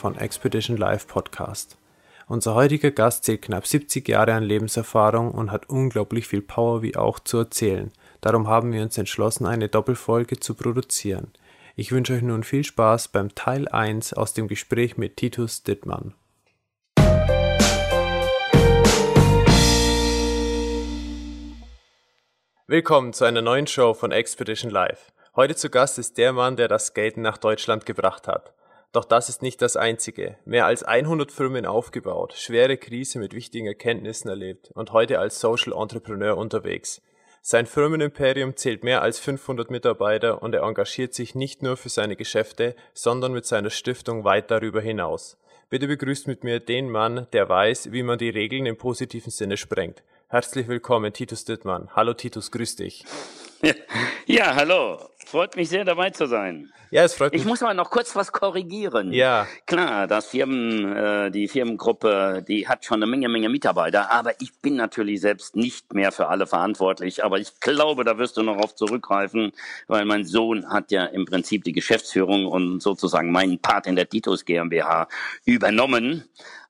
von Expedition Live Podcast. Unser heutiger Gast zählt knapp 70 Jahre an Lebenserfahrung und hat unglaublich viel Power wie auch zu erzählen. Darum haben wir uns entschlossen, eine Doppelfolge zu produzieren. Ich wünsche euch nun viel Spaß beim Teil 1 aus dem Gespräch mit Titus Dittmann. Willkommen zu einer neuen Show von Expedition Live. Heute zu Gast ist der Mann, der das Skaten nach Deutschland gebracht hat. Doch das ist nicht das einzige. Mehr als 100 Firmen aufgebaut, schwere Krise mit wichtigen Erkenntnissen erlebt und heute als Social Entrepreneur unterwegs. Sein Firmenimperium zählt mehr als 500 Mitarbeiter und er engagiert sich nicht nur für seine Geschäfte, sondern mit seiner Stiftung weit darüber hinaus. Bitte begrüßt mit mir den Mann, der weiß, wie man die Regeln im positiven Sinne sprengt. Herzlich willkommen, Titus Dittmann. Hallo Titus, grüß dich. Ja, hallo. Freut mich sehr, dabei zu sein. Ja, es freut mich. Ich muss mal noch kurz was korrigieren. Ja. Klar, das Firmen, äh, die Firmengruppe, die hat schon eine Menge, Menge Mitarbeiter, aber ich bin natürlich selbst nicht mehr für alle verantwortlich. Aber ich glaube, da wirst du noch auf zurückgreifen, weil mein Sohn hat ja im Prinzip die Geschäftsführung und sozusagen meinen Part in der Titus GmbH übernommen.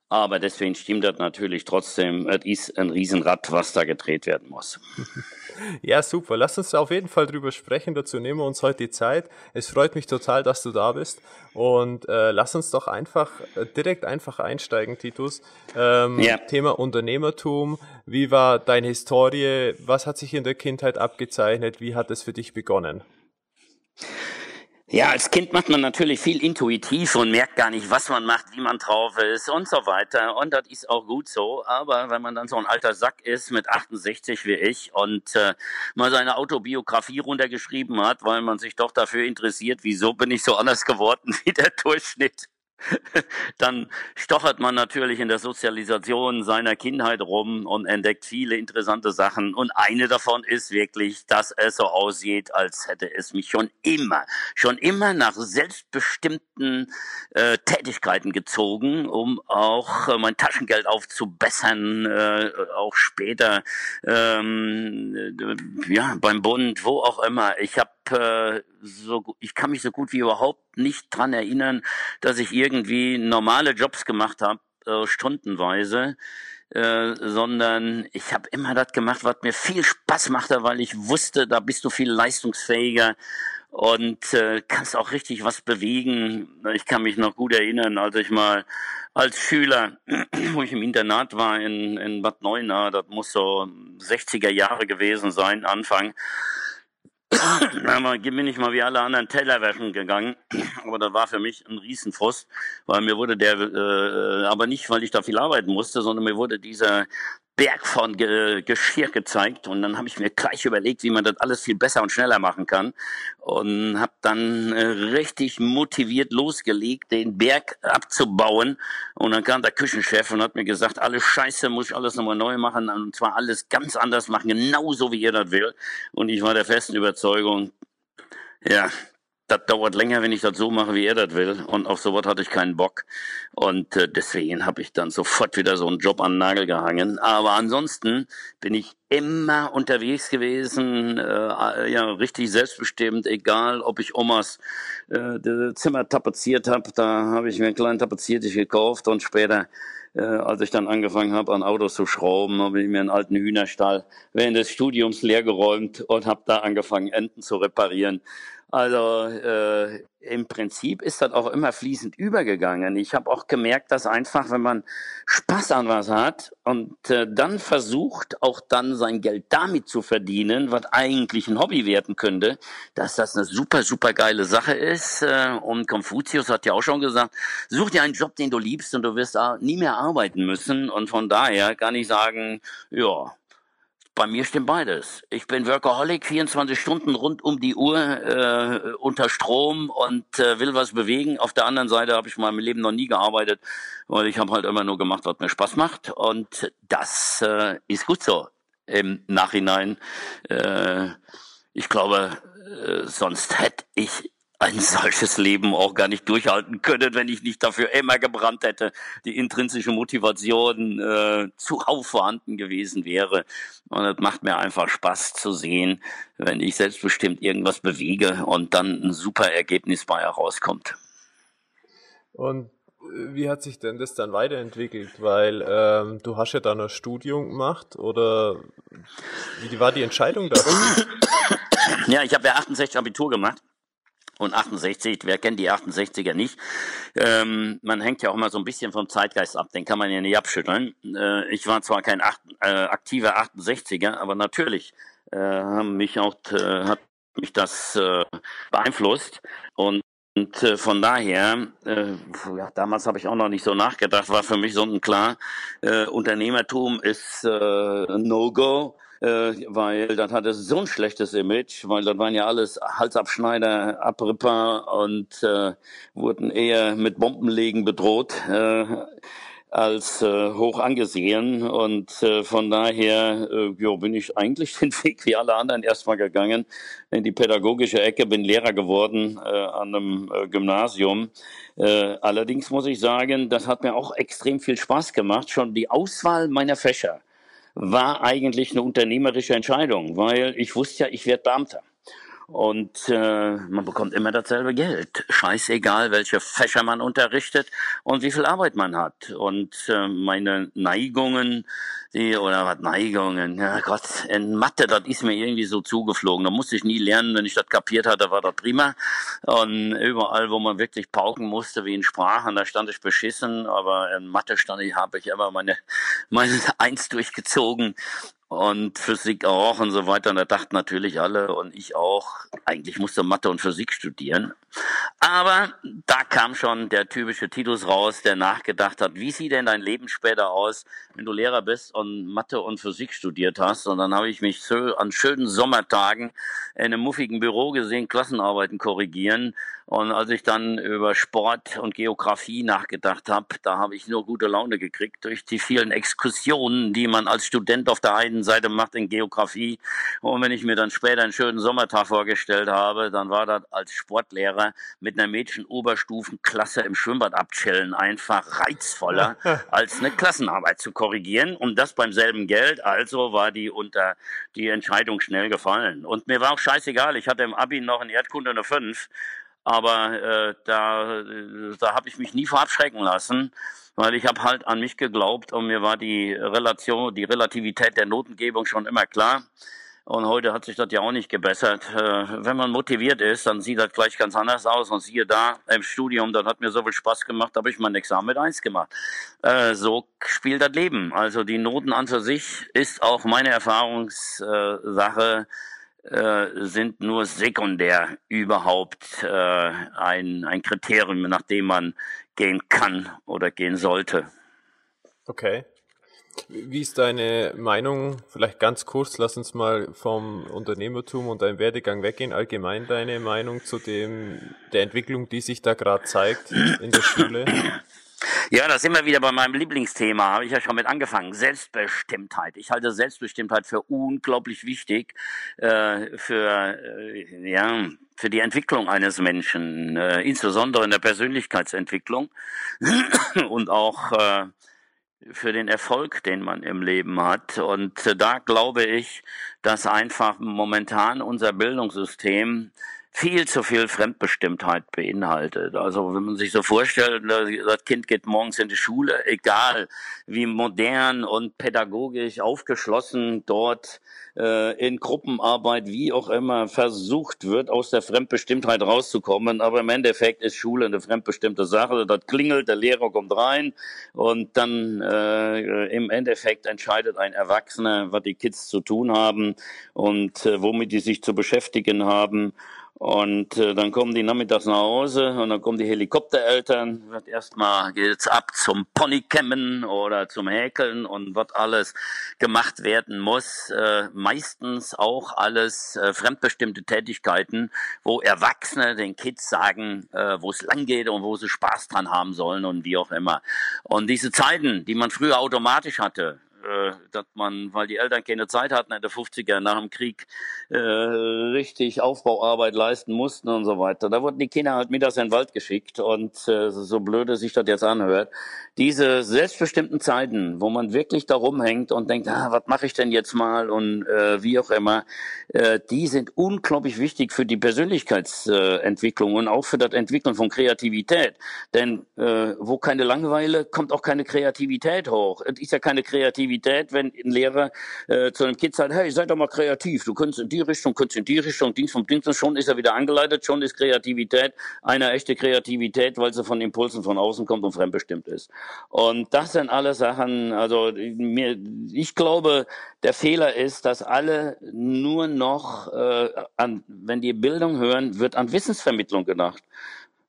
Aber deswegen stimmt das natürlich trotzdem. Es ist ein Riesenrad, was da gedreht werden muss. Ja, super. Lass uns auf jeden Fall drüber sprechen. Dazu nehmen wir uns heute die Zeit. Es freut mich total, dass du da bist. Und äh, lass uns doch einfach äh, direkt einfach einsteigen, Titus. Ähm, ja. Thema Unternehmertum. Wie war deine Historie? Was hat sich in der Kindheit abgezeichnet? Wie hat es für dich begonnen? Ja, als Kind macht man natürlich viel intuitiv und merkt gar nicht, was man macht, wie man drauf ist und so weiter. Und das ist auch gut so. Aber wenn man dann so ein alter Sack ist mit 68 wie ich und äh, mal seine Autobiografie runtergeschrieben hat, weil man sich doch dafür interessiert, wieso bin ich so anders geworden wie der Durchschnitt, dann stochert man natürlich in der Sozialisation seiner Kindheit rum und entdeckt viele interessante Sachen. Und eine davon ist wirklich, dass es so aussieht, als hätte es mich schon immer, schon immer nach selbstbestimmten äh, Tätigkeiten gezogen, um auch äh, mein Taschengeld aufzubessern, äh, auch später ähm, äh, ja beim Bund, wo auch immer. Ich habe äh, so, ich kann mich so gut wie überhaupt nicht dran erinnern, dass ich irgendwie normale Jobs gemacht habe, äh, stundenweise. Äh, sondern ich habe immer das gemacht, was mir viel Spaß machte, weil ich wusste, da bist du viel leistungsfähiger und äh, kannst auch richtig was bewegen. Ich kann mich noch gut erinnern, als ich mal als Schüler, wo ich im Internat war in, in Bad Neuenahr, das muss so 60er Jahre gewesen sein, Anfang, dann bin ich mal wie alle anderen Teller gegangen. Aber das war für mich ein Riesenfrust, weil mir wurde der, äh, aber nicht, weil ich da viel arbeiten musste, sondern mir wurde dieser Berg von Ge Geschirr gezeigt und dann habe ich mir gleich überlegt, wie man das alles viel besser und schneller machen kann und habe dann äh, richtig motiviert losgelegt, den Berg abzubauen und dann kam der Küchenchef und hat mir gesagt, alles Scheiße, muss ich alles nochmal neu machen und zwar alles ganz anders machen, genauso wie ihr das will und ich war der festen Überzeugung, ja, das dauert länger, wenn ich das so mache, wie er das will. Und auf sowas hatte ich keinen Bock. Und äh, deswegen habe ich dann sofort wieder so einen Job an den Nagel gehangen. Aber ansonsten bin ich immer unterwegs gewesen, äh, ja, richtig selbstbestimmt, egal ob ich Omas äh, Zimmer tapeziert habe, da habe ich mir einen kleinen Tapeziertisch gekauft und später äh, als ich dann angefangen habe, an Autos zu schrauben, habe ich mir einen alten Hühnerstall während des Studiums leergeräumt und habe da angefangen, Enten zu reparieren. Also äh, im Prinzip ist das auch immer fließend übergegangen. Ich habe auch gemerkt, dass einfach, wenn man Spaß an was hat und äh, dann versucht, auch dann sein Geld damit zu verdienen, was eigentlich ein Hobby werden könnte, dass das eine super, super geile Sache ist. Äh, und Konfuzius hat ja auch schon gesagt, such dir einen Job, den du liebst und du wirst nie mehr arbeiten müssen. Und von daher kann ich sagen, ja, bei mir stimmt beides. Ich bin Workaholic, 24 Stunden rund um die Uhr äh, unter Strom und äh, will was bewegen. Auf der anderen Seite habe ich in meinem Leben noch nie gearbeitet, weil ich habe halt immer nur gemacht, was mir Spaß macht. Und das äh, ist gut so im Nachhinein. Äh, ich glaube, äh, sonst hätte ich ein solches Leben auch gar nicht durchhalten können, wenn ich nicht dafür immer gebrannt hätte, die intrinsische Motivation äh, zuhauf vorhanden gewesen wäre. Und es macht mir einfach Spaß zu sehen, wenn ich selbstbestimmt irgendwas bewege und dann ein super Ergebnis bei herauskommt. Und äh, wie hat sich denn das dann weiterentwickelt? Weil ähm, du hast ja dann ein Studium gemacht oder wie war die Entscheidung dazu? Ja, ich habe ja 68 Abitur gemacht und 68, wer kennt die 68er nicht? Ähm, man hängt ja auch mal so ein bisschen vom Zeitgeist ab, den kann man ja nicht abschütteln. Äh, ich war zwar kein acht, äh, aktiver 68er, aber natürlich äh, haben mich auch, äh, hat mich das äh, beeinflusst und und äh, von daher, ja, damals habe ich auch noch nicht so nachgedacht, war für mich so ein klar, Unternehmertum ist No-Go äh, weil das hatte so ein schlechtes Image, weil das waren ja alles Halsabschneider, Abripper und äh, wurden eher mit Bombenlegen bedroht. Äh, als äh, hoch angesehen und äh, von daher äh, jo, bin ich eigentlich den Weg wie alle anderen erstmal gegangen in die pädagogische Ecke, bin Lehrer geworden äh, an einem äh, Gymnasium. Äh, allerdings muss ich sagen, das hat mir auch extrem viel Spaß gemacht, schon die Auswahl meiner Fächer war eigentlich eine unternehmerische Entscheidung, weil ich wusste ja, ich werde Beamter. Und äh, man bekommt immer dasselbe Geld. Scheißegal, welche Fächer man unterrichtet und wie viel Arbeit man hat. Und äh, meine Neigungen, die, oder was Neigungen, ja Gott, in Mathe, das ist mir irgendwie so zugeflogen. Da musste ich nie lernen, wenn ich das kapiert hatte, war das prima. Und überall, wo man wirklich pauken musste, wie in Sprachen, da stand ich beschissen, aber in Mathe stand ich, habe ich immer meine, meine Eins durchgezogen und Physik auch und so weiter. Und da dachten natürlich alle und ich auch, eigentlich musste Mathe und Physik studieren. Aber da kam schon der typische Titus raus, der nachgedacht hat, wie sieht denn dein Leben später aus, wenn du Lehrer bist und Mathe und Physik studiert hast. Und dann habe ich mich so an schönen Sommertagen in einem muffigen Büro gesehen, Klassenarbeiten korrigieren. Und als ich dann über Sport und Geografie nachgedacht habe, da habe ich nur gute Laune gekriegt durch die vielen Exkursionen, die man als Student auf der einen Seite macht in Geografie. Und wenn ich mir dann später einen schönen Sommertag vorgestellt habe, dann war das als Sportlehrer mit einer Mädchen-Oberstufenklasse im Schwimmbad abchillen einfach reizvoller, als eine Klassenarbeit zu korrigieren. Und das beim selben Geld. Also war die unter die Entscheidung schnell gefallen. Und mir war auch scheißegal. Ich hatte im Abi noch in Erdkunde eine 5. Aber äh, da, da habe ich mich nie verabschrecken lassen, weil ich habe halt an mich geglaubt und mir war die Relation, die Relativität der Notengebung schon immer klar. Und heute hat sich das ja auch nicht gebessert. Äh, wenn man motiviert ist, dann sieht das gleich ganz anders aus. Und siehe da, im Studium, das hat mir so viel Spaß gemacht, habe ich mein Examen mit eins gemacht. Äh, so spielt das Leben. Also die Noten an für sich ist auch meine Erfahrungssache äh, sind nur sekundär überhaupt äh, ein, ein Kriterium, nach dem man gehen kann oder gehen sollte. Okay. Wie ist deine Meinung? Vielleicht ganz kurz, lass uns mal vom Unternehmertum und deinem Werdegang weggehen. Allgemein deine Meinung zu dem, der Entwicklung, die sich da gerade zeigt in der Schule? Ja, da sind wir wieder bei meinem Lieblingsthema, habe ich ja schon mit angefangen. Selbstbestimmtheit. Ich halte Selbstbestimmtheit für unglaublich wichtig äh, für, äh, ja, für die Entwicklung eines Menschen, äh, insbesondere in der Persönlichkeitsentwicklung und auch äh, für den Erfolg, den man im Leben hat. Und äh, da glaube ich, dass einfach momentan unser Bildungssystem viel zu viel Fremdbestimmtheit beinhaltet. Also wenn man sich so vorstellt, das Kind geht morgens in die Schule, egal wie modern und pädagogisch aufgeschlossen dort äh, in Gruppenarbeit, wie auch immer, versucht wird, aus der Fremdbestimmtheit rauszukommen. Aber im Endeffekt ist Schule eine fremdbestimmte Sache. Das klingelt, der Lehrer kommt rein und dann äh, im Endeffekt entscheidet ein Erwachsener, was die Kids zu tun haben und äh, womit die sich zu beschäftigen haben. Und äh, dann kommen die nachmittags nach Hause und dann kommen die Helikoptereltern, wird erstmal geht's ab zum Ponykämmen oder zum Häkeln und was alles gemacht werden muss. Äh, meistens auch alles äh, fremdbestimmte Tätigkeiten, wo Erwachsene den Kids sagen, äh, wo es lang geht und wo sie Spaß dran haben sollen und wie auch immer. Und diese Zeiten, die man früher automatisch hatte, äh, dass man, weil die Eltern keine Zeit hatten in der 50er nach dem Krieg, äh, richtig Aufbauarbeit leisten mussten und so weiter. Da wurden die Kinder halt mittags in den Wald geschickt und äh, so blöde sich das jetzt anhört. Diese selbstbestimmten Zeiten, wo man wirklich da rumhängt und denkt, ah, was mache ich denn jetzt mal und äh, wie auch immer, äh, die sind unglaublich wichtig für die Persönlichkeitsentwicklung und auch für das Entwickeln von Kreativität. Denn äh, wo keine Langeweile, kommt auch keine Kreativität hoch. Es ist ja keine Kreativität Kreativität, wenn ein Lehrer äh, zu einem Kind sagt, hey, seid doch mal kreativ, du kannst in die Richtung, kannst in die Richtung, Dings vom Dings, schon ist er wieder angeleitet, schon ist Kreativität eine echte Kreativität, weil sie von Impulsen von außen kommt und fremdbestimmt ist. Und das sind alle Sachen, also mir, ich glaube, der Fehler ist, dass alle nur noch, äh, an, wenn die Bildung hören, wird an Wissensvermittlung gedacht.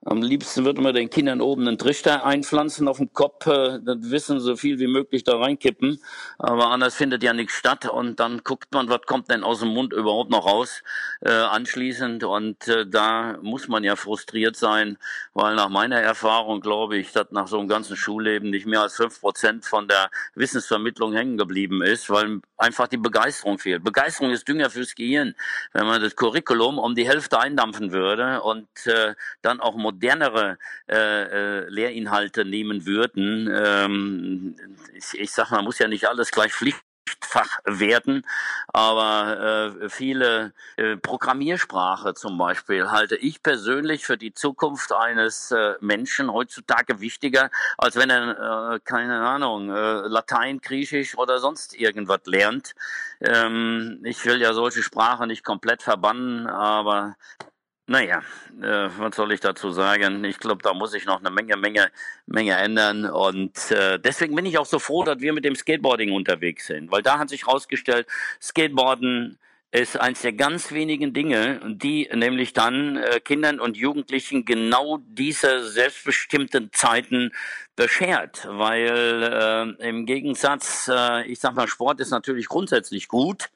Am liebsten würde man den Kindern oben einen Trichter einpflanzen auf dem Kopf, äh, das Wissen so viel wie möglich da reinkippen. Aber anders findet ja nichts statt und dann guckt man, was kommt denn aus dem Mund überhaupt noch raus äh, anschließend. Und äh, da muss man ja frustriert sein, weil nach meiner Erfahrung glaube ich, dass nach so einem ganzen Schulleben nicht mehr als fünf Prozent von der Wissensvermittlung hängen geblieben ist, weil einfach die Begeisterung fehlt. Begeisterung ist Dünger fürs Gehirn. Wenn man das Curriculum um die Hälfte eindampfen würde und äh, dann auch modernere äh, äh, Lehrinhalte nehmen würden. Ähm, ich, ich sag mal, muss ja nicht alles gleich Pflicht Fach werden, aber äh, viele äh, Programmiersprache zum Beispiel halte ich persönlich für die Zukunft eines äh, Menschen heutzutage wichtiger, als wenn er, äh, keine Ahnung, äh, Latein, Griechisch oder sonst irgendwas lernt. Ähm, ich will ja solche Sprachen nicht komplett verbannen, aber naja, äh, was soll ich dazu sagen? Ich glaube, da muss ich noch eine Menge, Menge, Menge ändern. Und äh, deswegen bin ich auch so froh, dass wir mit dem Skateboarding unterwegs sind, weil da hat sich herausgestellt, Skateboarden ist eins der ganz wenigen Dinge, die nämlich dann äh, Kindern und Jugendlichen genau diese selbstbestimmten Zeiten beschert, weil äh, im Gegensatz, äh, ich sag mal, Sport ist natürlich grundsätzlich gut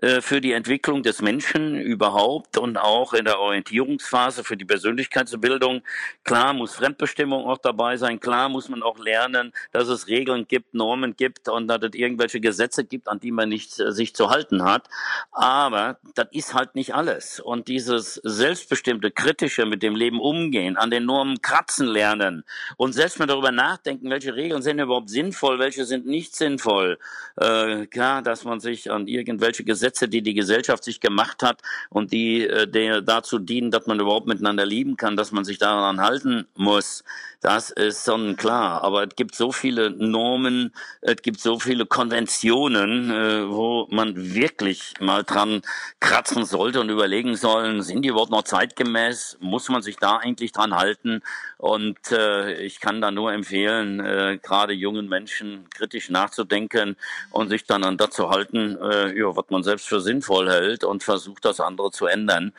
äh, für die Entwicklung des Menschen überhaupt und auch in der Orientierungsphase für die Persönlichkeitsbildung. Klar muss Fremdbestimmung auch dabei sein, klar muss man auch lernen, dass es Regeln gibt, Normen gibt und dass es irgendwelche Gesetze gibt, an die man nicht äh, sich zu halten hat. Aber das ist halt nicht alles. Und dieses selbstbestimmte, kritische mit dem Leben umgehen, an den Normen kratzen lernen und selbst mal darüber nachdenken, welche Regeln sind überhaupt sinnvoll, welche sind nicht sinnvoll. Äh, klar, dass man sich an irgendwelche Gesetze, die die Gesellschaft sich gemacht hat und die, äh, die dazu dienen, dass man überhaupt miteinander lieben kann, dass man sich daran halten muss. Das ist sonnenklar. Aber es gibt so viele Normen, es gibt so viele Konventionen, äh, wo man wirklich mal dran kratzen sollte und überlegen sollen, sind die überhaupt noch zeitgemäß? Muss man sich da eigentlich dran halten? Und äh, ich kann da nur empfehlen, äh, gerade jungen Menschen kritisch nachzudenken und sich dann an das zu halten, äh, ja, was man selbst für sinnvoll hält und versucht, das andere zu ändern.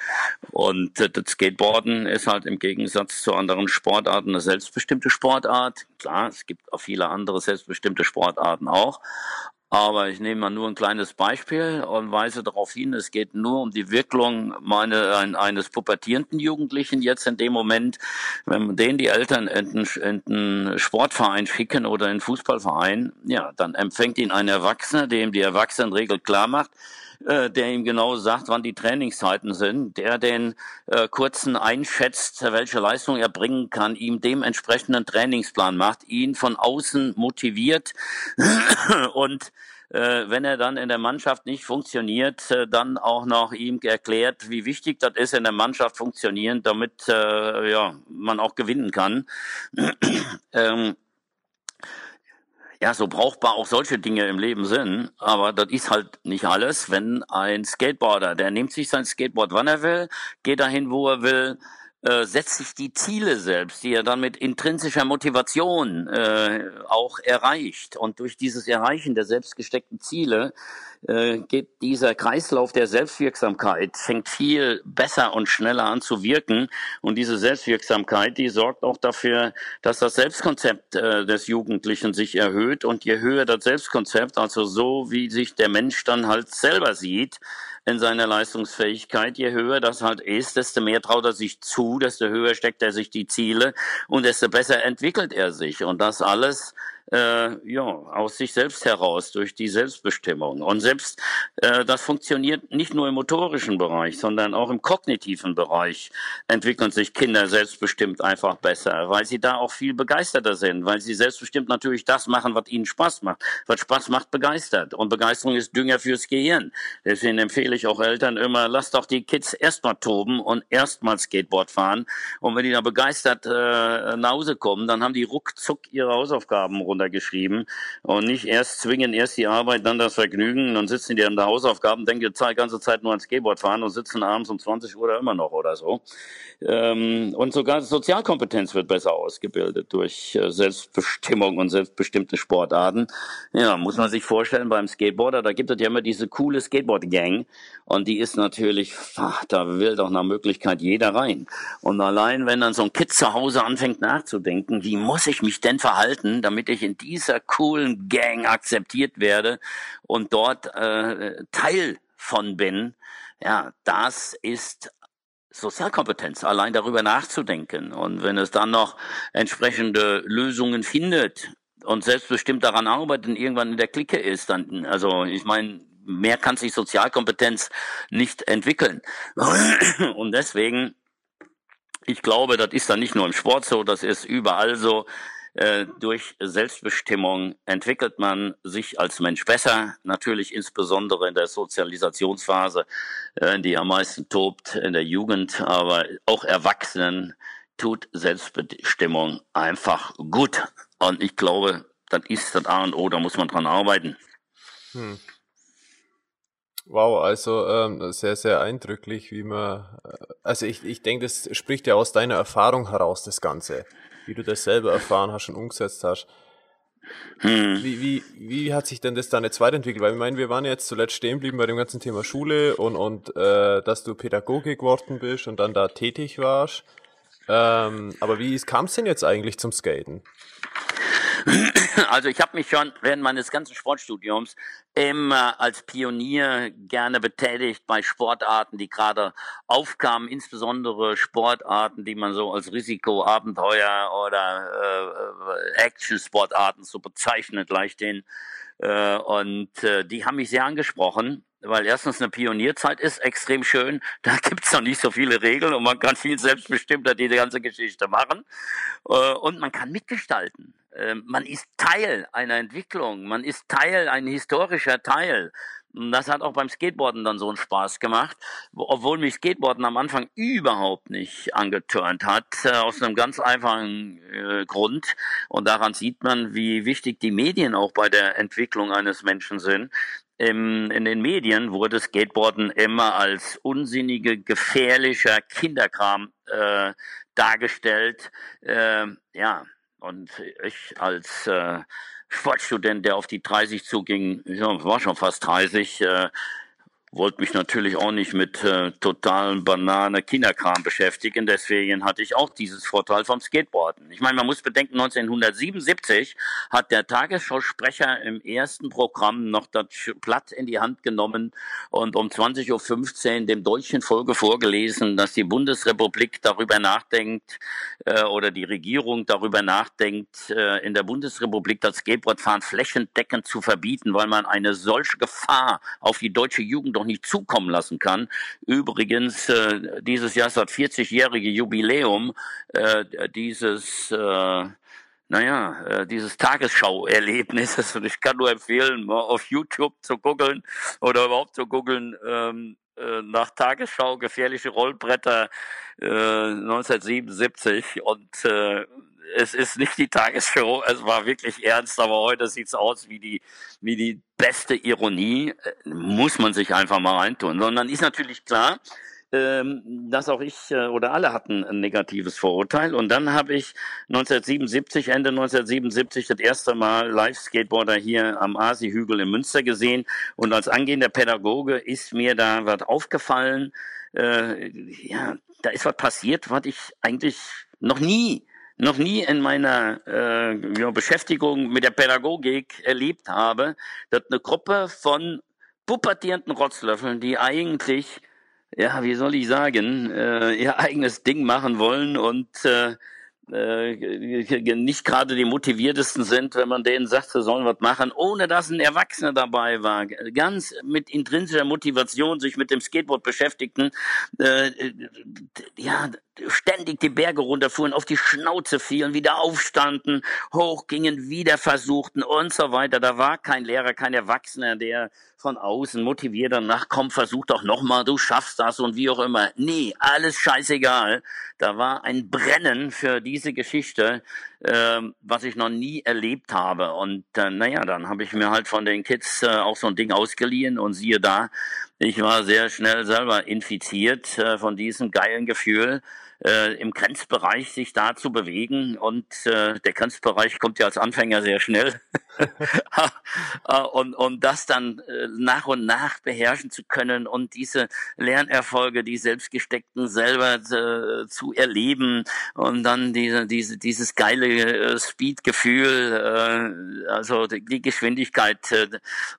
Und äh, das Skateboarden ist halt im Gegensatz zu anderen Sportarten eine selbstbestimmte Sportart. Klar, es gibt auch viele andere selbstbestimmte Sportarten auch. Aber ich nehme mal nur ein kleines Beispiel und weise darauf hin, es geht nur um die Wirkung meine, ein, eines pubertierenden Jugendlichen jetzt in dem Moment, wenn den die Eltern in einen Sportverein schicken oder in einen Fußballverein, ja, dann empfängt ihn ein Erwachsener, dem die Erwachsenenregel klar macht, äh, der ihm genau sagt, wann die Trainingszeiten sind, der den äh, kurzen einschätzt, welche Leistung er bringen kann, ihm dementsprechenden Trainingsplan macht, ihn von außen motiviert und äh, wenn er dann in der Mannschaft nicht funktioniert, äh, dann auch noch ihm erklärt, wie wichtig das ist, in der Mannschaft funktionieren, damit äh, ja, man auch gewinnen kann. ähm, ja, so brauchbar auch solche Dinge im Leben sind, aber das ist halt nicht alles. Wenn ein Skateboarder, der nimmt sich sein Skateboard, wann er will, geht dahin, wo er will, äh, setzt sich die Ziele selbst, die er dann mit intrinsischer Motivation äh, auch erreicht. Und durch dieses Erreichen der selbst gesteckten Ziele äh, geht dieser Kreislauf der Selbstwirksamkeit, fängt viel besser und schneller an zu wirken. Und diese Selbstwirksamkeit, die sorgt auch dafür, dass das Selbstkonzept äh, des Jugendlichen sich erhöht. Und je höher das Selbstkonzept, also so wie sich der Mensch dann halt selber sieht, in seiner Leistungsfähigkeit. Je höher das halt ist, desto mehr traut er sich zu, desto höher steckt er sich die Ziele und desto besser entwickelt er sich. Und das alles äh, ja, aus sich selbst heraus, durch die Selbstbestimmung. Und selbst äh, das funktioniert nicht nur im motorischen Bereich, sondern auch im kognitiven Bereich entwickeln sich Kinder selbstbestimmt einfach besser, weil sie da auch viel begeisterter sind, weil sie selbstbestimmt natürlich das machen, was ihnen Spaß macht. Was Spaß macht, begeistert. Und Begeisterung ist Dünger fürs Gehirn. Deswegen empfehle ich auch Eltern immer, lasst doch die Kids erstmal toben und erstmal Skateboard fahren. Und wenn die da begeistert äh, nach Hause kommen, dann haben die ruckzuck ihre Hausaufgaben runter runtergeschrieben und nicht erst zwingen, erst die Arbeit, dann das Vergnügen, dann sitzen die an der Hausaufgaben, denken die ganze Zeit nur ans Skateboard fahren und sitzen abends um 20 Uhr immer noch oder so. Ähm, und sogar Sozialkompetenz wird besser ausgebildet durch äh, Selbstbestimmung und selbstbestimmte Sportarten. Ja, muss man sich vorstellen, beim Skateboarder, da gibt es ja immer diese coole Skateboard-Gang und die ist natürlich, ach, da will doch nach Möglichkeit jeder rein. Und allein, wenn dann so ein Kind zu Hause anfängt nachzudenken, wie muss ich mich denn verhalten, damit ich in dieser coolen Gang akzeptiert werde und dort äh, Teil von bin, ja, das ist Sozialkompetenz, allein darüber nachzudenken. Und wenn es dann noch entsprechende Lösungen findet und selbstbestimmt daran arbeitet und irgendwann in der Clique ist, dann, also ich meine, mehr kann sich Sozialkompetenz nicht entwickeln. Und deswegen, ich glaube, das ist dann nicht nur im Sport so, das ist überall so. Äh, durch Selbstbestimmung entwickelt man sich als Mensch besser, natürlich insbesondere in der Sozialisationsphase, äh, die am meisten tobt in der Jugend, aber auch Erwachsenen tut Selbstbestimmung einfach gut. Und ich glaube, das ist das A und O, da muss man dran arbeiten. Hm. Wow, also ähm, sehr, sehr eindrücklich, wie man, äh, also ich, ich denke, das spricht ja aus deiner Erfahrung heraus, das Ganze wie du das selber erfahren hast und umgesetzt hast. Hm. Wie, wie, wie hat sich denn das dann jetzt weiterentwickelt? Weil ich meine, wir waren jetzt zuletzt stehen geblieben bei dem ganzen Thema Schule und, und äh, dass du Pädagoge geworden bist und dann da tätig warst. Ähm, aber wie kam es denn jetzt eigentlich zum Skaten? Also ich habe mich schon während meines ganzen Sportstudiums immer als Pionier gerne betätigt bei Sportarten, die gerade aufkamen, insbesondere Sportarten, die man so als Risiko, Abenteuer oder äh, Action-Sportarten so bezeichnet, leichthin. Äh, und äh, die haben mich sehr angesprochen weil erstens eine Pionierzeit ist extrem schön. Da gibt's noch nicht so viele Regeln und man kann viel selbstbestimmter diese ganze Geschichte machen. Äh, und man kann mitgestalten. Ähm, man ist Teil einer Entwicklung, man ist Teil, ein historischer Teil. Das hat auch beim Skateboarden dann so einen Spaß gemacht, obwohl mich Skateboarden am Anfang überhaupt nicht angetörnt hat, äh, aus einem ganz einfachen äh, Grund. Und daran sieht man, wie wichtig die Medien auch bei der Entwicklung eines Menschen sind. Im, in den Medien wurde Skateboarden immer als unsinnige, gefährlicher Kinderkram äh, dargestellt. Äh, ja, und ich als äh, Sportstudent, der auf die 30 zuging, ja, war schon fast 30, äh, wollte mich natürlich auch nicht mit äh, totalen Banane Kinderkram beschäftigen. Deswegen hatte ich auch dieses Vorteil vom Skateboarden. Ich meine, man muss bedenken, 1977 hat der Tagesschausprecher im ersten Programm noch das Blatt in die Hand genommen und um 20.15 Uhr dem deutschen Volke vorgelesen, dass die Bundesrepublik darüber nachdenkt äh, oder die Regierung darüber nachdenkt, äh, in der Bundesrepublik das Skateboardfahren flächendeckend zu verbieten, weil man eine solche Gefahr auf die deutsche Jugend doch nicht zukommen lassen kann. Übrigens, äh, dieses Jahr ist das 40-jährige Jubiläum äh, dieses äh, naja, äh, dieses Tagesschau-Erlebnis. Und ich kann nur empfehlen, mal auf YouTube zu googeln oder überhaupt zu googeln ähm, äh, nach Tagesschau gefährliche Rollbretter äh, 1977 und äh, es ist nicht die Tagesshow, es war wirklich ernst, aber heute sieht's aus wie die, wie die beste Ironie, äh, muss man sich einfach mal reintun. Sondern ist natürlich klar, dass auch ich äh, oder alle hatten ein negatives Vorurteil. Und dann habe ich 1977, Ende 1977, das erste Mal Live-Skateboarder hier am Asi-Hügel in Münster gesehen. Und als angehender Pädagoge ist mir da was aufgefallen. Äh, ja, da ist was passiert, was ich eigentlich noch nie noch nie in meiner äh, ja, Beschäftigung mit der Pädagogik erlebt habe, dass eine Gruppe von pubertierenden Rotzlöffeln, die eigentlich, ja, wie soll ich sagen, äh, ihr eigenes Ding machen wollen und äh, äh, nicht gerade die motiviertesten sind, wenn man denen sagt, sie sollen was machen, ohne dass ein Erwachsener dabei war, ganz mit intrinsischer Motivation sich mit dem Skateboard beschäftigten, äh, ja, ständig die Berge runterfuhren, auf die Schnauze fielen, wieder aufstanden, hochgingen, wieder versuchten und so weiter. Da war kein Lehrer, kein Erwachsener, der von außen motiviert danach kommt, versuch doch nochmal, du schaffst das und wie auch immer. Nee, alles scheißegal. Da war ein Brennen für diese Geschichte, äh, was ich noch nie erlebt habe. Und äh, naja, dann habe ich mir halt von den Kids äh, auch so ein Ding ausgeliehen und siehe da, ich war sehr schnell selber infiziert äh, von diesem geilen Gefühl äh, im Grenzbereich sich da zu bewegen. Und äh, der Grenzbereich kommt ja als Anfänger sehr schnell. Äh, und, und das dann äh, nach und nach beherrschen zu können und diese Lernerfolge, die selbstgesteckten selber äh, zu erleben und dann diese, diese, dieses geile äh, Speed-Gefühl, äh, also die, die Geschwindigkeit äh,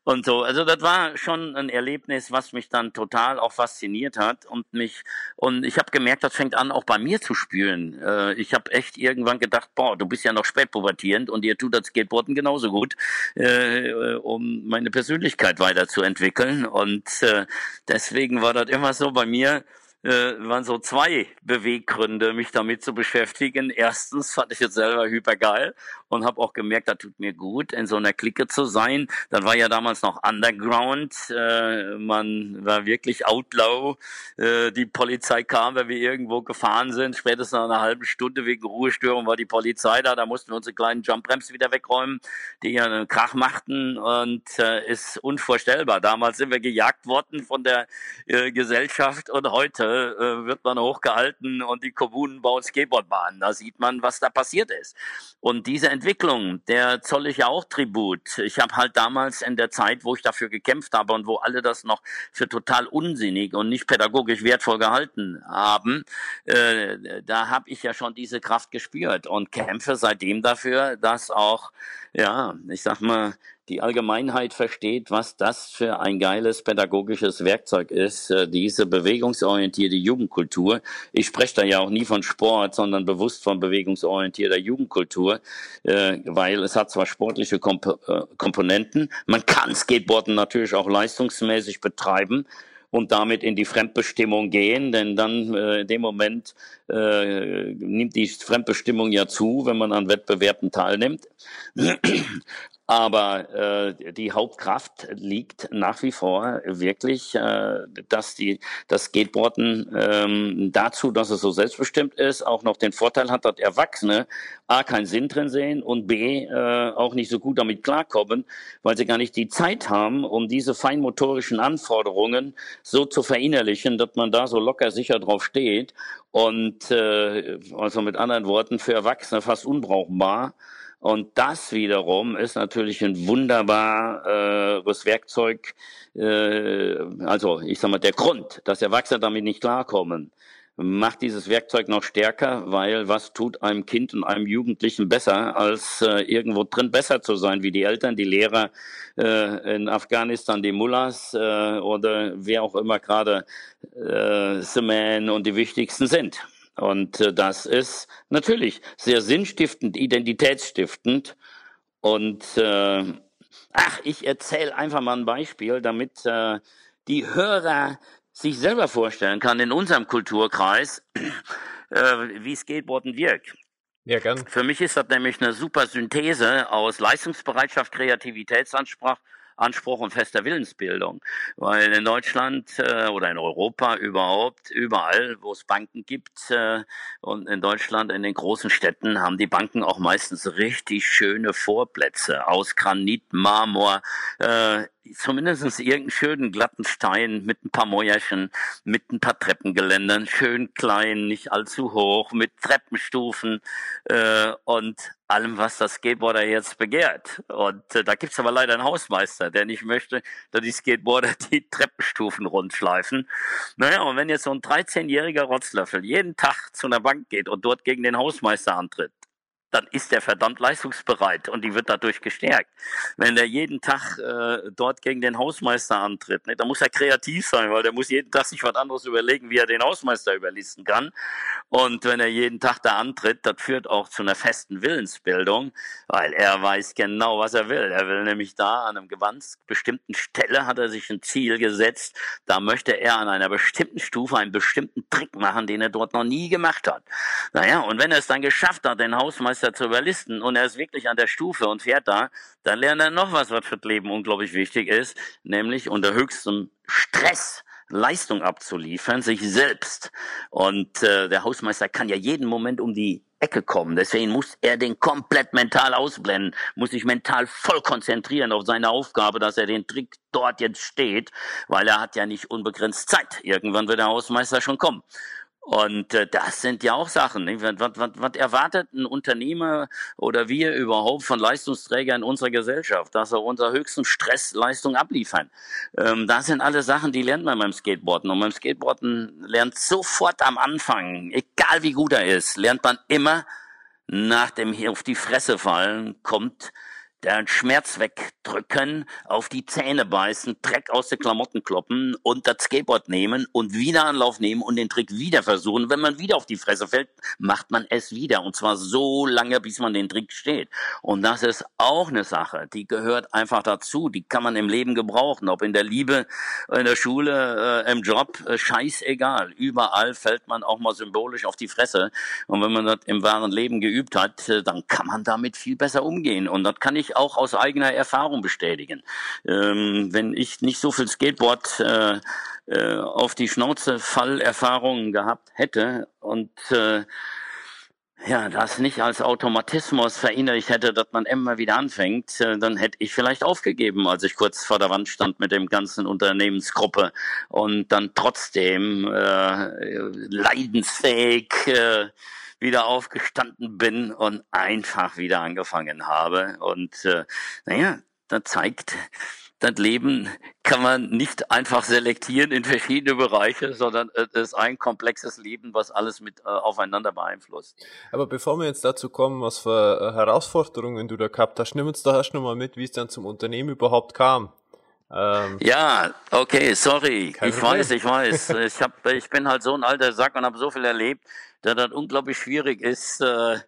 und so. Also das war schon ein Erlebnis, was mich dann total auch fasziniert hat und mich und ich habe gemerkt, das fängt an auch bei mir zu spüren. Äh, ich habe echt irgendwann gedacht, boah, du bist ja noch spät pubertierend und ihr tut das Skateboarden genauso gut, äh, um meine Persönlichkeit weiterzuentwickeln. Und äh, deswegen war das immer so bei mir, äh, waren so zwei Beweggründe, mich damit zu beschäftigen. Erstens fand ich es selber hypergeil und habe auch gemerkt, das tut mir gut, in so einer Clique zu sein. Das war ja damals noch Underground. Äh, man war wirklich Outlaw. Äh, die Polizei kam, wenn wir irgendwo gefahren sind. Spätestens nach einer halben Stunde wegen Ruhestörung war die Polizei da. Da mussten wir unsere kleinen Jump-Bremsen wieder wegräumen, die ja einen Krach machten und äh, ist unvorstellbar. Damals sind wir gejagt worden von der äh, Gesellschaft und heute äh, wird man hochgehalten und die Kommunen bauen Skateboardbahnen. Da sieht man, was da passiert ist. Und diese Entwicklung, der zoll ich ja auch Tribut. Ich habe halt damals in der Zeit, wo ich dafür gekämpft habe und wo alle das noch für total unsinnig und nicht pädagogisch wertvoll gehalten haben, äh, da habe ich ja schon diese Kraft gespürt und kämpfe seitdem dafür, dass auch, ja, ich sag mal, die Allgemeinheit versteht, was das für ein geiles pädagogisches Werkzeug ist, äh, diese bewegungsorientierte Jugendkultur. Ich spreche da ja auch nie von Sport, sondern bewusst von bewegungsorientierter Jugendkultur, äh, weil es hat zwar sportliche äh, Komponenten, man kann Skateboarden natürlich auch leistungsmäßig betreiben, und damit in die Fremdbestimmung gehen, denn dann äh, in dem Moment äh, nimmt die Fremdbestimmung ja zu, wenn man an Wettbewerben teilnimmt. Aber äh, die Hauptkraft liegt nach wie vor wirklich, äh, dass die das Skateboarden ähm, dazu, dass es so selbstbestimmt ist, auch noch den Vorteil hat, dass Erwachsene a keinen Sinn drin sehen und b äh, auch nicht so gut damit klarkommen, weil sie gar nicht die Zeit haben, um diese feinmotorischen Anforderungen so zu verinnerlichen, dass man da so locker sicher drauf steht und äh, also mit anderen Worten für Erwachsene fast unbrauchbar. Und das wiederum ist natürlich ein wunderbares Werkzeug, äh, also ich sag mal, der Grund, dass Erwachsene damit nicht klarkommen, macht dieses Werkzeug noch stärker, weil was tut einem Kind und einem Jugendlichen besser, als äh, irgendwo drin besser zu sein, wie die Eltern, die Lehrer äh, in Afghanistan, die Mullahs äh, oder wer auch immer gerade äh, The und die wichtigsten sind. Und äh, das ist natürlich sehr sinnstiftend, identitätsstiftend. Und äh, ach, ich erzähle einfach mal ein Beispiel, damit äh, die Hörer sich selber vorstellen kann in unserem Kulturkreis, äh, wie Skateboarden wirkt. Ja, gern. Für mich ist das nämlich eine super Synthese aus Leistungsbereitschaft, Kreativitätsanspruch Anspruch und fester Willensbildung. Weil in Deutschland äh, oder in Europa überhaupt, überall, wo es Banken gibt äh, und in Deutschland in den großen Städten haben die Banken auch meistens richtig schöne Vorplätze aus Granit, Marmor, äh, zumindest irgendeinen schönen glatten Stein mit ein paar Mäuerchen, mit ein paar Treppengeländern, schön klein, nicht allzu hoch, mit Treppenstufen äh, und allem, was das Skateboarder jetzt begehrt. Und äh, da gibt's aber leider einen Hausmeister, der nicht möchte, dass die Skateboarder die Treppenstufen rundschleifen. Naja, und wenn jetzt so ein 13-jähriger Rotzlöffel jeden Tag zu einer Bank geht und dort gegen den Hausmeister antritt, dann ist er verdammt leistungsbereit und die wird dadurch gestärkt. Wenn er jeden Tag äh, dort gegen den Hausmeister antritt, ne, dann muss er kreativ sein, weil der muss jeden Tag sich was anderes überlegen, wie er den Hausmeister überlisten kann. Und wenn er jeden Tag da antritt, das führt auch zu einer festen Willensbildung, weil er weiß genau, was er will. Er will nämlich da an einem ganz bestimmten Stelle hat er sich ein Ziel gesetzt. Da möchte er an einer bestimmten Stufe einen bestimmten Trick machen, den er dort noch nie gemacht hat. Naja, und wenn er es dann geschafft hat, den Hausmeister Meister zu überlisten und er ist wirklich an der Stufe und fährt da, dann lernt er noch was, was für das Leben unglaublich wichtig ist, nämlich unter höchstem Stress Leistung abzuliefern, sich selbst. Und äh, der Hausmeister kann ja jeden Moment um die Ecke kommen. Deswegen muss er den komplett mental ausblenden, muss sich mental voll konzentrieren auf seine Aufgabe, dass er den Trick dort jetzt steht, weil er hat ja nicht unbegrenzt Zeit. Irgendwann wird der Hausmeister schon kommen. Und äh, das sind ja auch Sachen. Was, was, was erwartet ein Unternehmer oder wir überhaupt von Leistungsträgern in unserer Gesellschaft, dass er unter höchsten Stressleistung abliefern? Ähm, das sind alle Sachen, die lernt man beim Skateboarden. Und beim Skateboarden lernt sofort am Anfang, egal wie gut er ist, lernt man immer nach dem hier auf die Fresse fallen, kommt der Schmerz wegdrücken, auf die Zähne beißen, Dreck aus den Klamotten kloppen und das Skateboard nehmen und wieder Anlauf nehmen und den Trick wieder versuchen. Wenn man wieder auf die Fresse fällt, macht man es wieder und zwar so lange, bis man den Trick steht. Und das ist auch eine Sache, die gehört einfach dazu, die kann man im Leben gebrauchen, ob in der Liebe, in der Schule, äh, im Job, äh, scheißegal. Überall fällt man auch mal symbolisch auf die Fresse und wenn man das im wahren Leben geübt hat, äh, dann kann man damit viel besser umgehen und das kann ich auch aus eigener Erfahrung bestätigen. Ähm, wenn ich nicht so viel Skateboard äh, äh, auf die Schnauze Fallerfahrungen gehabt hätte und äh, ja, das nicht als Automatismus verinnerlicht hätte, dass man immer wieder anfängt, äh, dann hätte ich vielleicht aufgegeben, als ich kurz vor der Wand stand mit dem ganzen Unternehmensgruppe und dann trotzdem äh, leidensfähig äh, wieder aufgestanden bin und einfach wieder angefangen habe. Und äh, naja, das zeigt, das Leben kann man nicht einfach selektieren in verschiedene Bereiche, sondern es ist ein komplexes Leben, was alles mit äh, aufeinander beeinflusst. Aber bevor wir jetzt dazu kommen, was für äh, Herausforderungen du da gehabt hast, nimm uns da erst nochmal mit, wie es dann zum Unternehmen überhaupt kam. Ähm, ja, okay, sorry. Ich Problem. weiß, ich weiß. Ich, hab, ich bin halt so ein alter Sack und habe so viel erlebt, dass das unglaublich schwierig ist. Äh,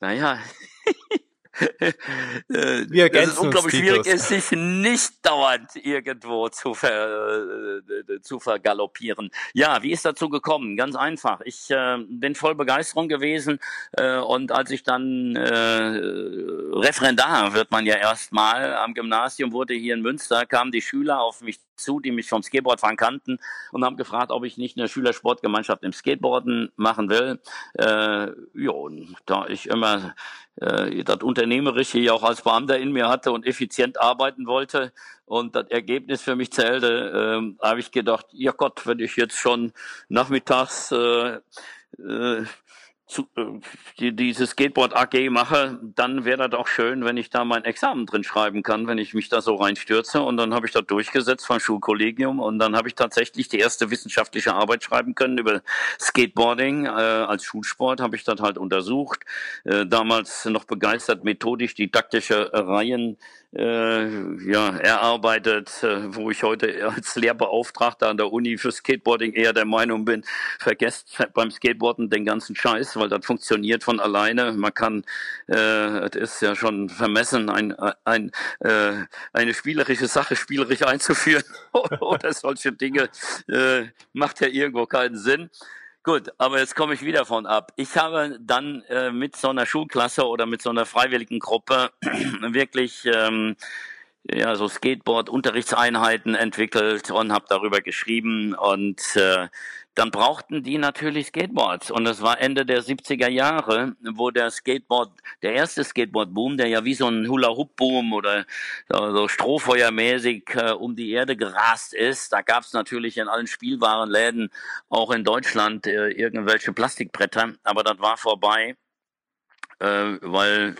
naja. Äh, Wir ergänzen es unglaublich schwierig ist, sich nicht dauernd irgendwo zu, ver, äh, zu vergaloppieren. Ja, wie ist dazu gekommen? Ganz einfach. Ich äh, bin voll Begeisterung gewesen äh, und als ich dann äh, Referendar wird man ja erstmal am Gymnasium wurde hier in Münster, kamen die Schüler auf mich zu, die mich vom Skateboardfahren kannten und haben gefragt, ob ich nicht eine Schülersportgemeinschaft im Skateboarden machen will. Äh, ja, und da ich immer äh, das Unternehmerische ja auch als Beamter in mir hatte und effizient arbeiten wollte und das Ergebnis für mich zählte, äh, habe ich gedacht, ja Gott, wenn ich jetzt schon nachmittags äh, äh, zu, äh, die, diese Skateboard AG mache, dann wäre das auch schön, wenn ich da mein Examen drin schreiben kann, wenn ich mich da so reinstürze. Und dann habe ich das durchgesetzt vom Schulkollegium und dann habe ich tatsächlich die erste wissenschaftliche Arbeit schreiben können über Skateboarding äh, als Schulsport, habe ich das halt untersucht. Äh, damals noch begeistert methodisch didaktische Reihen äh, ja, erarbeitet, äh, wo ich heute als Lehrbeauftragter an der Uni für Skateboarding eher der Meinung bin, vergesst beim Skateboarden den ganzen Scheiß, weil das funktioniert von alleine. Man kann, äh, es ist ja schon vermessen, ein, ein, äh, eine spielerische Sache spielerisch einzuführen oder solche Dinge, äh, macht ja irgendwo keinen Sinn. Gut, aber jetzt komme ich wieder von ab. Ich habe dann äh, mit so einer Schulklasse oder mit so einer freiwilligen Gruppe wirklich ähm, ja, so Skateboard-Unterrichtseinheiten entwickelt und habe darüber geschrieben und äh, dann brauchten die natürlich Skateboards. Und das war Ende der 70er Jahre, wo der Skateboard, der erste Skateboard-Boom, der ja wie so ein Hula-Hoop-Boom oder so Strohfeuermäßig äh, um die Erde gerast ist, da gab es natürlich in allen Spielwarenläden, auch in Deutschland, äh, irgendwelche Plastikbretter, aber das war vorbei äh, weil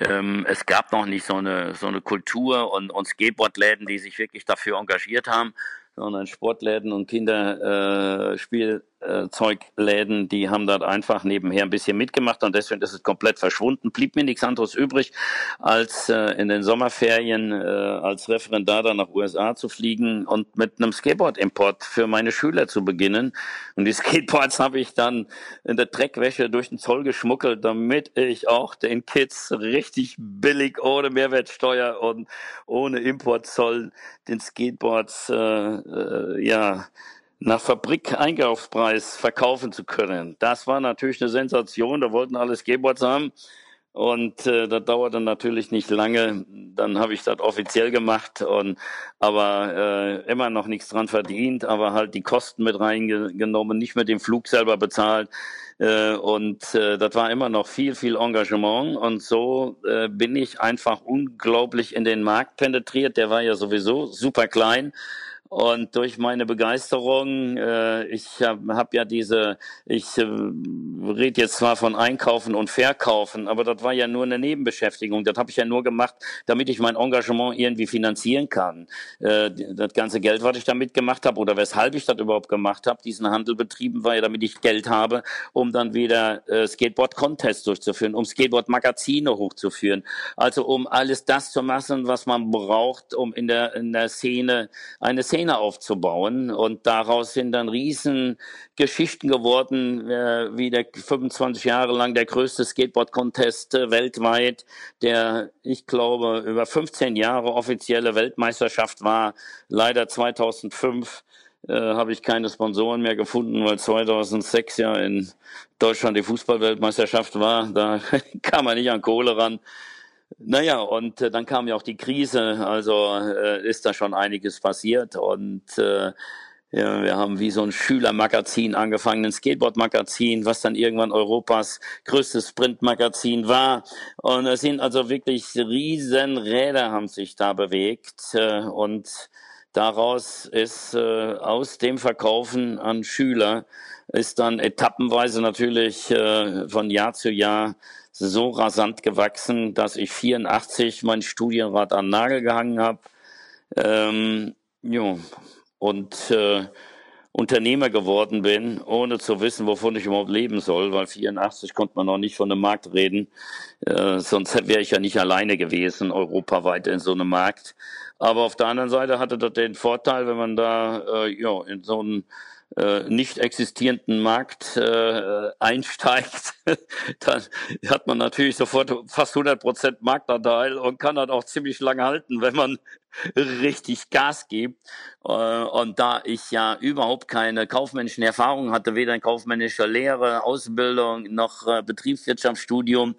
ähm, es gab noch nicht so eine so eine Kultur und, und Skateboardläden, die sich wirklich dafür engagiert haben, sondern Sportläden und Kinderspiel äh, Zeugläden, die haben dort einfach nebenher ein bisschen mitgemacht und deswegen ist es komplett verschwunden. Blieb mir nichts anderes übrig, als äh, in den Sommerferien äh, als Referendar dann nach USA zu fliegen und mit einem Skateboard-Import für meine Schüler zu beginnen. Und die Skateboards habe ich dann in der Dreckwäsche durch den Zoll geschmuggelt, damit ich auch den Kids richtig billig ohne Mehrwertsteuer und ohne Importzoll den Skateboards äh, äh, ja nach Fabrik-Einkaufspreis verkaufen zu können. Das war natürlich eine Sensation. Da wollten alle Skateboards haben. Und äh, das dauerte natürlich nicht lange. Dann habe ich das offiziell gemacht und aber äh, immer noch nichts dran verdient, aber halt die Kosten mit reingenommen, nicht mit dem Flug selber bezahlt. Äh, und äh, das war immer noch viel, viel Engagement. Und so äh, bin ich einfach unglaublich in den Markt penetriert. Der war ja sowieso super klein. Und durch meine Begeisterung, äh, ich habe hab ja diese, ich äh, rede jetzt zwar von Einkaufen und Verkaufen, aber das war ja nur eine Nebenbeschäftigung. Das habe ich ja nur gemacht, damit ich mein Engagement irgendwie finanzieren kann. Äh, das ganze Geld, was ich damit gemacht habe oder weshalb ich das überhaupt gemacht habe, diesen Handel betrieben, war ja, damit ich Geld habe, um dann wieder äh, Skateboard-Contests durchzuführen, um Skateboard-Magazine hochzuführen. Also um alles das zu machen, was man braucht, um in der, in der Szene eine Szene Szene aufzubauen. Und daraus sind dann riesen Geschichten geworden, äh, wie der 25 Jahre lang der größte Skateboard-Contest äh, weltweit, der, ich glaube, über 15 Jahre offizielle Weltmeisterschaft war. Leider 2005 äh, habe ich keine Sponsoren mehr gefunden, weil 2006 ja in Deutschland die Fußballweltmeisterschaft war. Da kam man nicht an Kohle ran. Naja, und äh, dann kam ja auch die Krise, also äh, ist da schon einiges passiert und äh, ja, wir haben wie so ein Schülermagazin angefangen, ein Skateboard-Magazin, was dann irgendwann Europas größtes Sprint-Magazin war. Und es sind also wirklich riesen Räder haben sich da bewegt. Äh, und daraus ist äh, aus dem Verkaufen an Schüler ist dann etappenweise natürlich äh, von Jahr zu Jahr so rasant gewachsen, dass ich 84 mein Studienrat an Nagel gehangen habe. Ähm, jo, und äh, Unternehmer geworden bin, ohne zu wissen, wovon ich überhaupt leben soll, weil 84 konnte man noch nicht von einem Markt reden. Äh, sonst wäre ich ja nicht alleine gewesen, europaweit in so einem Markt. Aber auf der anderen Seite hatte das den Vorteil, wenn man da äh, ja, in so einen äh, nicht existierenden Markt äh, einsteigt, dann hat man natürlich sofort fast 100 Prozent Marktanteil und kann das auch ziemlich lange halten, wenn man richtig Gas gibt. Äh, und da ich ja überhaupt keine kaufmännischen Erfahrungen hatte, weder in kaufmännischer Lehre, Ausbildung noch äh, Betriebswirtschaftsstudium,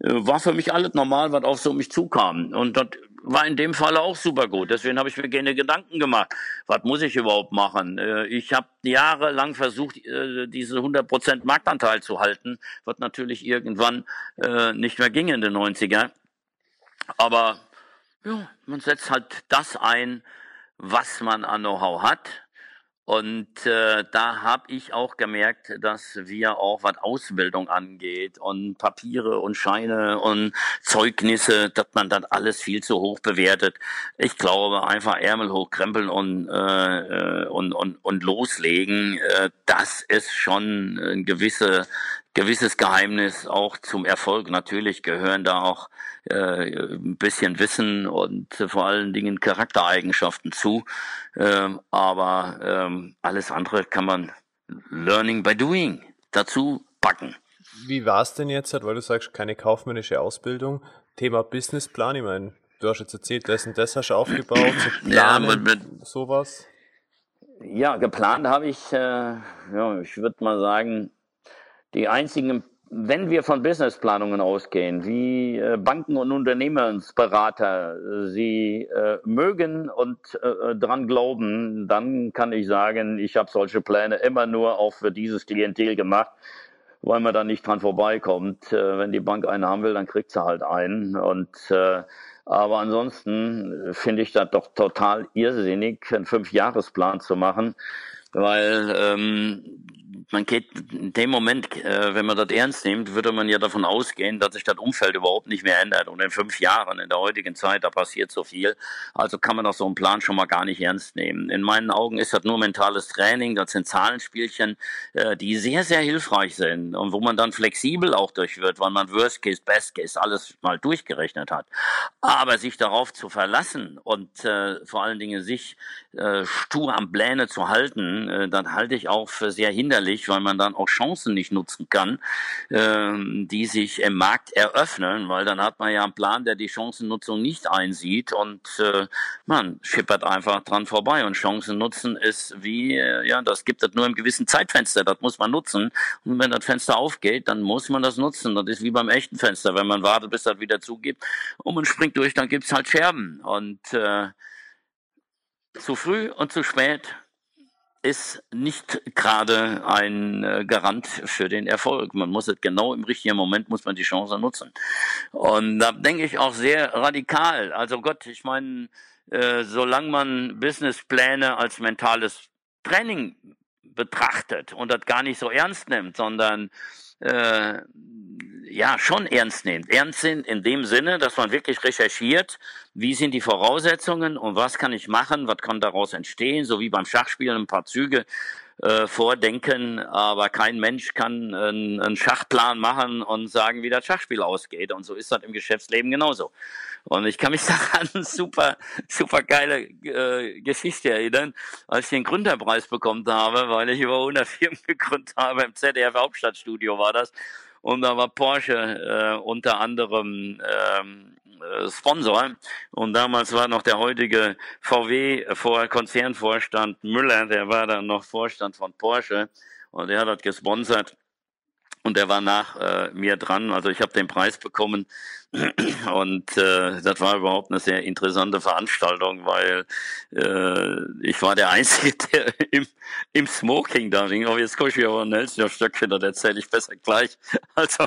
äh, war für mich alles normal, was auf so mich zukam. Und das war in dem Fall auch super gut. Deswegen habe ich mir gerne Gedanken gemacht. Was muss ich überhaupt machen? Äh, ich habe jahrelang versucht, äh, diese 100% Marktanteil zu halten, was natürlich irgendwann äh, nicht mehr ging in den 90er. Aber ja, man setzt halt das ein, was man an Know-how hat und äh, da habe ich auch gemerkt, dass wir auch was Ausbildung angeht und Papiere und Scheine und Zeugnisse, dass man das alles viel zu hoch bewertet. Ich glaube, einfach Ärmel hochkrempeln und, äh, und, und, und loslegen, äh, das ist schon ein gewisse gewisses Geheimnis auch zum Erfolg. Natürlich gehören da auch äh, ein bisschen Wissen und äh, vor allen Dingen Charaktereigenschaften zu. Ähm, aber ähm, alles andere kann man Learning by Doing dazu packen. Wie war es denn jetzt, weil du sagst, keine kaufmännische Ausbildung? Thema Businessplan, ich meine, du hast jetzt erzählt, das und das hast du aufgebaut, so planen, ja, mit, mit, sowas. Ja, geplant habe ich, äh, ja, ich würde mal sagen, die einzigen wenn wir von Businessplanungen ausgehen, wie äh, Banken und Unternehmensberater äh, sie äh, mögen und äh, dran glauben, dann kann ich sagen, ich habe solche Pläne immer nur auch für dieses Klientel gemacht, weil man da nicht dran vorbeikommt. Äh, wenn die Bank einen haben will, dann kriegt sie halt einen. Und äh, aber ansonsten finde ich das doch total irrsinnig, einen Fünfjahresplan zu machen, weil ähm, man geht in dem Moment, äh, wenn man das ernst nimmt, würde man ja davon ausgehen, dass sich das Umfeld überhaupt nicht mehr ändert. Und in fünf Jahren, in der heutigen Zeit, da passiert so viel. Also kann man doch so einen Plan schon mal gar nicht ernst nehmen. In meinen Augen ist das nur mentales Training. Das sind Zahlenspielchen, äh, die sehr, sehr hilfreich sind und wo man dann flexibel auch durch wird, weil man Worst Case, Best Case alles mal durchgerechnet hat. Aber sich darauf zu verlassen und äh, vor allen Dingen sich äh, stur am Pläne zu halten, äh, dann halte ich auch für sehr hinderlich, weil man dann auch Chancen nicht nutzen kann, äh, die sich im Markt eröffnen, weil dann hat man ja einen Plan, der die Chancennutzung nicht einsieht und äh, man schippert einfach dran vorbei. Und Chancen nutzen ist wie, äh, ja, das gibt es nur im gewissen Zeitfenster, das muss man nutzen. Und wenn das Fenster aufgeht, dann muss man das nutzen. Das ist wie beim echten Fenster. Wenn man wartet, bis das wieder zugibt und man springt durch, dann gibt's halt Scherben. Und äh, zu früh und zu spät ist nicht gerade ein äh, Garant für den Erfolg. Man muss es genau im richtigen Moment muss man die Chance nutzen. Und da denke ich auch sehr radikal. Also Gott, ich meine, äh, solange man Businesspläne als mentales Training betrachtet und das gar nicht so ernst nimmt, sondern äh, ja schon ernst nimmt. Ernst sind in dem Sinne, dass man wirklich recherchiert, wie sind die Voraussetzungen und was kann ich machen, was kann daraus entstehen, so wie beim Schachspielen ein paar Züge äh, vordenken, aber kein Mensch kann einen, einen Schachplan machen und sagen, wie das Schachspiel ausgeht. Und so ist das im Geschäftsleben genauso. Und ich kann mich daran super, super geile äh, Geschichte erinnern, als ich den Gründerpreis bekommen habe, weil ich über 100 Firmen gegründet habe, im ZDF Hauptstadtstudio war das. Und da war Porsche äh, unter anderem ähm, äh, Sponsor. Und damals war noch der heutige VW-Konzernvorstand Müller, der war dann noch Vorstand von Porsche und der hat das gesponsert und der war nach äh, mir dran. Also ich habe den Preis bekommen und äh, das war überhaupt eine sehr interessante Veranstaltung, weil äh, ich war der Einzige, der im, im Smoking da ging. Aber jetzt komme ich wieder auf ein Stöckchen, das erzähle ich besser gleich. Also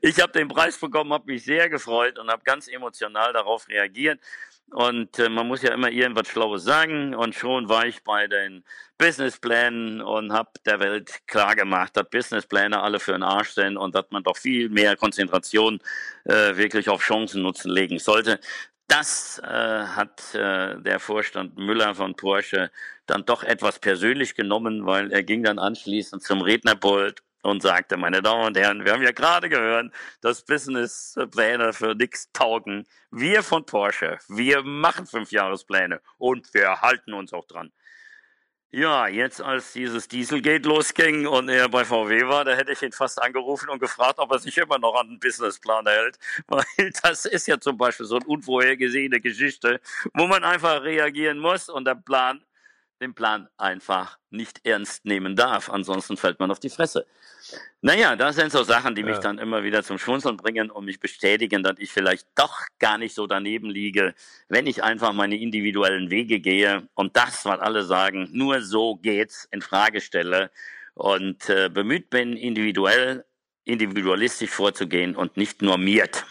ich habe den Preis bekommen, habe mich sehr gefreut und habe ganz emotional darauf reagiert. Und äh, man muss ja immer irgendwas Schlaues sagen. Und schon war ich bei den Businessplänen und habe der Welt klar gemacht, dass Businesspläne alle für den Arsch sind und dass man doch viel mehr Konzentration äh, wirklich auf Chancennutzen legen sollte. Das äh, hat äh, der Vorstand Müller von Porsche dann doch etwas persönlich genommen, weil er ging dann anschließend zum Rednerpult und sagte, meine Damen und Herren, wir haben ja gerade gehört, dass Businesspläne für nichts taugen. Wir von Porsche, wir machen Fünfjahrespläne und wir halten uns auch dran. Ja, jetzt als dieses Dieselgate losging und er bei VW war, da hätte ich ihn fast angerufen und gefragt, ob er sich immer noch an den Businessplan hält. Weil das ist ja zum Beispiel so eine unvorhergesehene Geschichte, wo man einfach reagieren muss und der Plan den Plan einfach nicht ernst nehmen darf. Ansonsten fällt man auf die Fresse. Naja, das sind so Sachen, die mich ja. dann immer wieder zum Schmunzeln bringen und mich bestätigen, dass ich vielleicht doch gar nicht so daneben liege, wenn ich einfach meine individuellen Wege gehe und das, was alle sagen, nur so geht's, in Frage stelle und äh, bemüht bin, individuell, individualistisch vorzugehen und nicht normiert.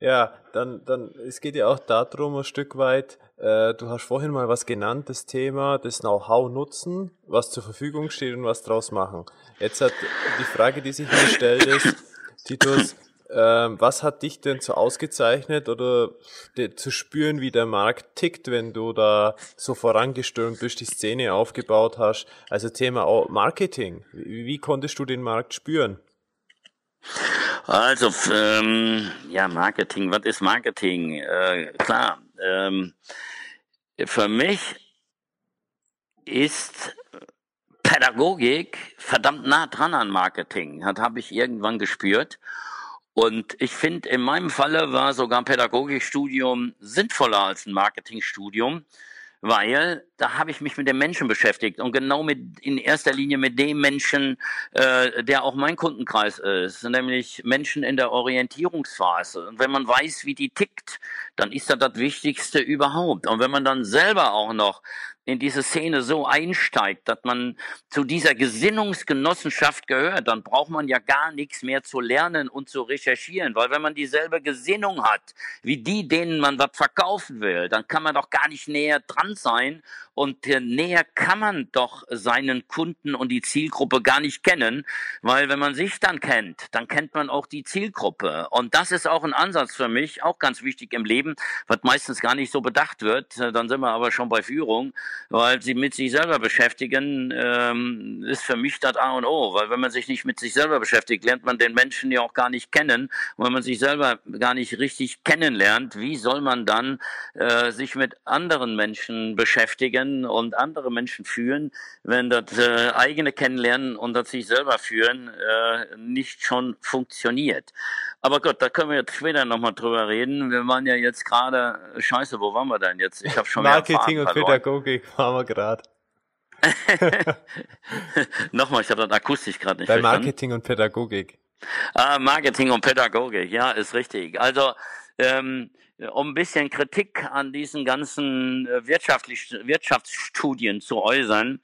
Ja, dann, dann, es geht ja auch darum, ein Stück weit, äh, du hast vorhin mal was genannt, das Thema, das Know-how nutzen, was zur Verfügung steht und was draus machen. Jetzt hat die Frage, die sich mir stellt, ist, Titus, äh, was hat dich denn so ausgezeichnet oder zu spüren, wie der Markt tickt, wenn du da so vorangestürmt bist, die Szene aufgebaut hast? Also Thema Marketing. Wie, wie konntest du den Markt spüren? Also, ähm, ja, Marketing, was ist Marketing? Äh, klar, ähm, für mich ist Pädagogik verdammt nah dran an Marketing. Das habe ich irgendwann gespürt. Und ich finde, in meinem Falle war sogar ein Pädagogikstudium sinnvoller als ein Marketingstudium, weil da habe ich mich mit dem Menschen beschäftigt und genau mit in erster Linie mit dem Menschen, äh, der auch mein Kundenkreis ist, nämlich Menschen in der Orientierungsphase. Und wenn man weiß, wie die tickt, dann ist das das Wichtigste überhaupt. Und wenn man dann selber auch noch in diese Szene so einsteigt, dass man zu dieser Gesinnungsgenossenschaft gehört, dann braucht man ja gar nichts mehr zu lernen und zu recherchieren, weil wenn man dieselbe Gesinnung hat, wie die, denen man was verkaufen will, dann kann man doch gar nicht näher dran sein und näher kann man doch seinen Kunden und die Zielgruppe gar nicht kennen, weil wenn man sich dann kennt, dann kennt man auch die Zielgruppe. Und das ist auch ein Ansatz für mich, auch ganz wichtig im Leben, was meistens gar nicht so bedacht wird, dann sind wir aber schon bei Führung, weil sie mit sich selber beschäftigen, ähm, ist für mich das A und O. Weil wenn man sich nicht mit sich selber beschäftigt, lernt man den Menschen ja auch gar nicht kennen. Und wenn man sich selber gar nicht richtig kennenlernt, wie soll man dann äh, sich mit anderen Menschen beschäftigen und andere Menschen führen, wenn das äh, eigene Kennenlernen und das sich selber führen äh, nicht schon funktioniert. Aber Gott, da können wir jetzt später nochmal drüber reden. Wir waren ja jetzt gerade, scheiße, wo waren wir denn jetzt? Ich habe schon Marketing und Pädagogik waren wir gerade. Nochmal, ich habe das akustisch gerade nicht Bei verstanden. Marketing und Pädagogik. Ah, Marketing und Pädagogik, ja, ist richtig. Also, ähm, um ein bisschen Kritik an diesen ganzen äh, wirtschaftlich, Wirtschaftsstudien zu äußern,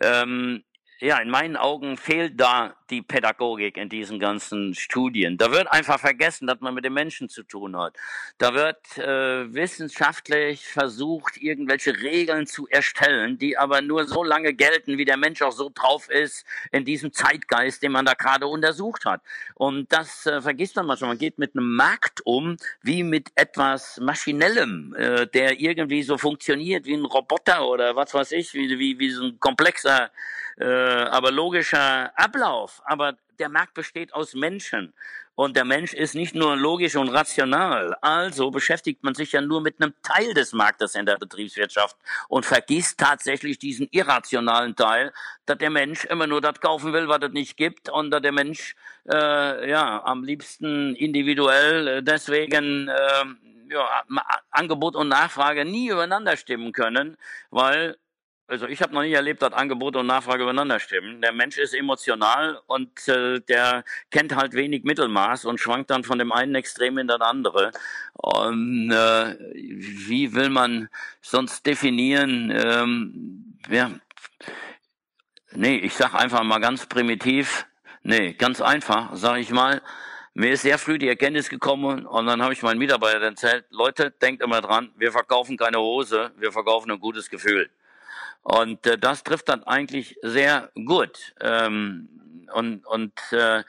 ähm, ja, in meinen Augen fehlt da die Pädagogik in diesen ganzen Studien. Da wird einfach vergessen, dass man mit den Menschen zu tun hat. Da wird äh, wissenschaftlich versucht, irgendwelche Regeln zu erstellen, die aber nur so lange gelten, wie der Mensch auch so drauf ist in diesem Zeitgeist, den man da gerade untersucht hat. Und das äh, vergisst man manchmal. Man geht mit einem Markt um, wie mit etwas Maschinellem, äh, der irgendwie so funktioniert wie ein Roboter oder was weiß ich, wie, wie, wie so ein komplexer äh, aber logischer Ablauf. Aber der Markt besteht aus Menschen. Und der Mensch ist nicht nur logisch und rational. Also beschäftigt man sich ja nur mit einem Teil des Marktes in der Betriebswirtschaft und vergisst tatsächlich diesen irrationalen Teil, dass der Mensch immer nur das kaufen will, was es nicht gibt und dass der Mensch äh, ja am liebsten individuell äh, deswegen äh, ja, Angebot und Nachfrage nie übereinander stimmen können, weil also ich habe noch nie erlebt, dass Angebot und Nachfrage übereinander stimmen. Der Mensch ist emotional und äh, der kennt halt wenig Mittelmaß und schwankt dann von dem einen Extrem in das andere. Und äh, wie will man sonst definieren? Ähm, ja, nee, ich sag einfach mal ganz primitiv. Nee, ganz einfach, sage ich mal. Mir ist sehr früh die Erkenntnis gekommen und dann habe ich meinen Mitarbeitern erzählt, Leute, denkt immer dran, wir verkaufen keine Hose, wir verkaufen ein gutes Gefühl. Und äh, das trifft dann eigentlich sehr gut. Ähm, und und äh,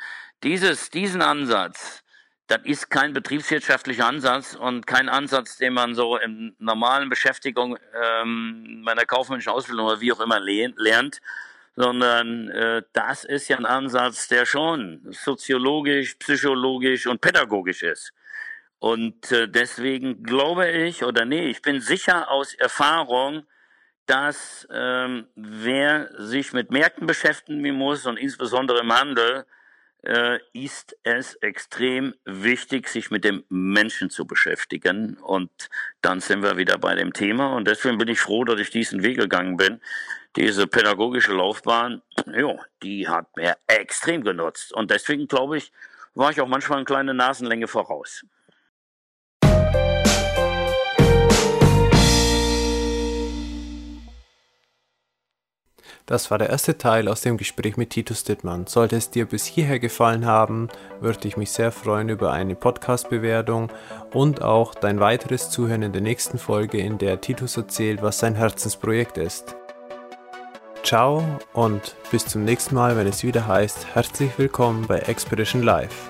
dieses, diesen Ansatz, das ist kein betriebswirtschaftlicher Ansatz und kein Ansatz, den man so in normalen Beschäftigung ähm, meiner kaufmännischen Ausbildung oder wie auch immer lernt, sondern äh, das ist ja ein Ansatz, der schon soziologisch, psychologisch und pädagogisch ist. Und äh, deswegen glaube ich, oder nee, ich bin sicher aus Erfahrung, dass ähm, wer sich mit Märkten beschäftigen muss und insbesondere im Handel, äh, ist es extrem wichtig, sich mit dem Menschen zu beschäftigen. Und dann sind wir wieder bei dem Thema. Und deswegen bin ich froh, dass ich diesen Weg gegangen bin. Diese pädagogische Laufbahn, jo, die hat mir extrem genutzt. Und deswegen glaube ich, war ich auch manchmal eine kleine Nasenlänge voraus. Das war der erste Teil aus dem Gespräch mit Titus Dittmann. Sollte es dir bis hierher gefallen haben, würde ich mich sehr freuen über eine Podcast-Bewertung und auch dein weiteres Zuhören in der nächsten Folge, in der Titus erzählt, was sein Herzensprojekt ist. Ciao und bis zum nächsten Mal, wenn es wieder heißt, herzlich willkommen bei Expedition Live.